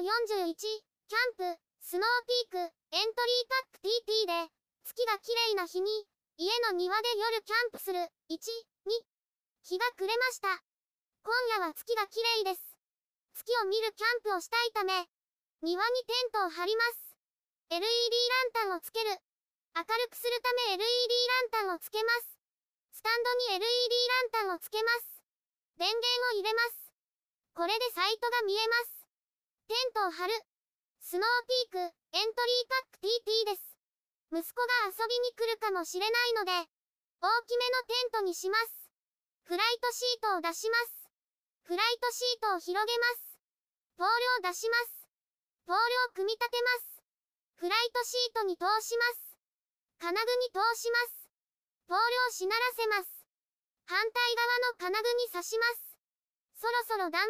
41、キャンプ、スノーピーク、エントリーパック TT で、月が綺麗な日に、家の庭で夜キャンプする、1、2、日が暮れました。今夜は月が綺麗です。月を見るキャンプをしたいため、庭にテントを張ります。LED ランタンをつける。明るくするため LED ランタンをつけます。スタンドに LED ランタンをつけます。電源を入れます。これでサイトが見えます。トを張る。スノーピーク、エントリーパック TT です。息子が遊びに来るかもしれないので、大きめのテントにします。フライトシートを出します。フライトシートを広げます。ポールを出します。ポールを組み立てます。フライトシートに通します。金具に通します。ポールをしならせます。反対側の金具に刺します。そろそろ暖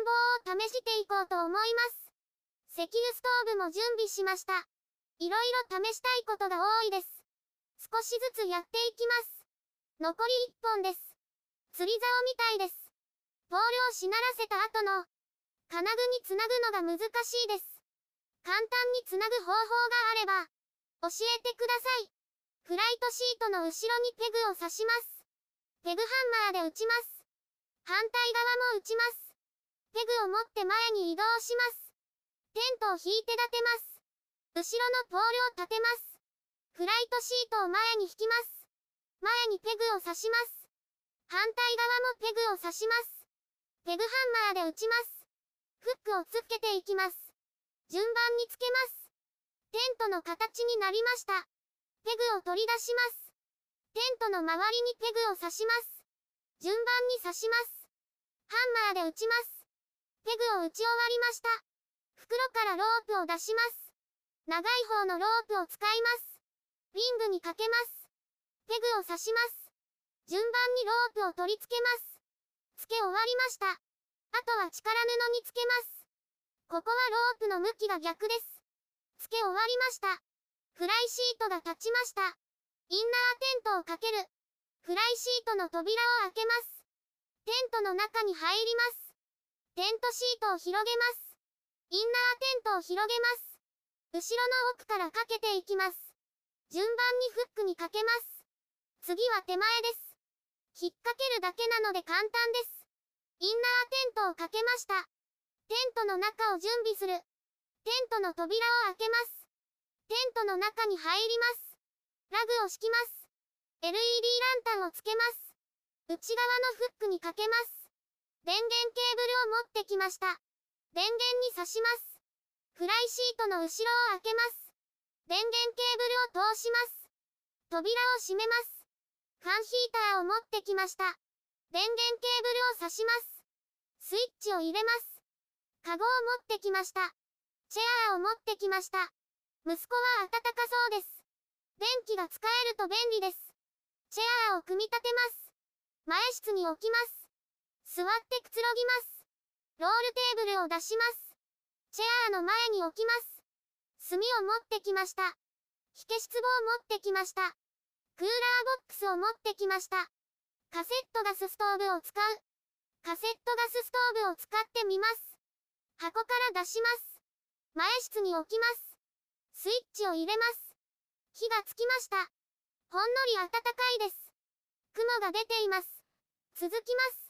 房を試していこうと思います。石油ストーブも準備しました。いろいろ試したいことが多いです。少しずつやっていきます。残り1本です。釣り竿みたいです。ポールをしならせた後の金具につなぐのが難しいです。簡単につなぐ方法があれば教えてください。フライトシートの後ろにペグを刺します。ペグハンマーで打ちます。反対側も打ちます。ペグを持って前に移動します。テントを引いて立てます。後ろのポールを立てます。フライトシートを前に引きます。前にペグを刺します。反対側もペグを刺します。ペグハンマーで打ちます。フックをつけていきます。順番につけます。テントの形になりました。ペグを取り出します。テントの周りにペグを刺します。順番に刺します。ハンマーで打ちます。ペグを打ち終わりました。袋からロープを出します。長い方のロープを使います。ウィングにかけます。ペグを刺します。順番にロープを取り付けます。付け終わりました。あとは力布につけます。ここはロープの向きが逆です。付け終わりました。フライシートが立ちました。インナーテントをかける。フライシートの扉を開けます。テントの中に入ります。テントシートを広げます。インナーテントを広げます。後ろの奥からかけていきます。順番にフックにかけます。次は手前です。引っ掛けるだけなので簡単です。インナーテントをかけました。テントの中を準備する。テントの扉を開けます。テントの中に入ります。ラグを敷きます。LED ランタンをつけます。内側のフックにかけます。電源ケーブルを持ってきました。電源に挿します。フライシートの後ろを開けます。電源ケーブルを通します。扉を閉めます。ファンヒーターを持ってきました。電源ケーブルを挿します。スイッチを入れます。カゴを持ってきました。チェアーを持ってきました。息子は暖かそうです。電気が使えると便利です。チェアーを組み立てます。前室に置きます。座ってくつろぎます。ロールテーブルを出します。チェアーの前に置きます。炭を持ってきました。火消し壺を持ってきました。クーラーボックスを持ってきました。カセットガスストーブを使う。カセットガスストーブを使ってみます。箱から出します。前室に置きます。スイッチを入れます。火がつきました。ほんのり暖かいです。雲が出ています。続きます。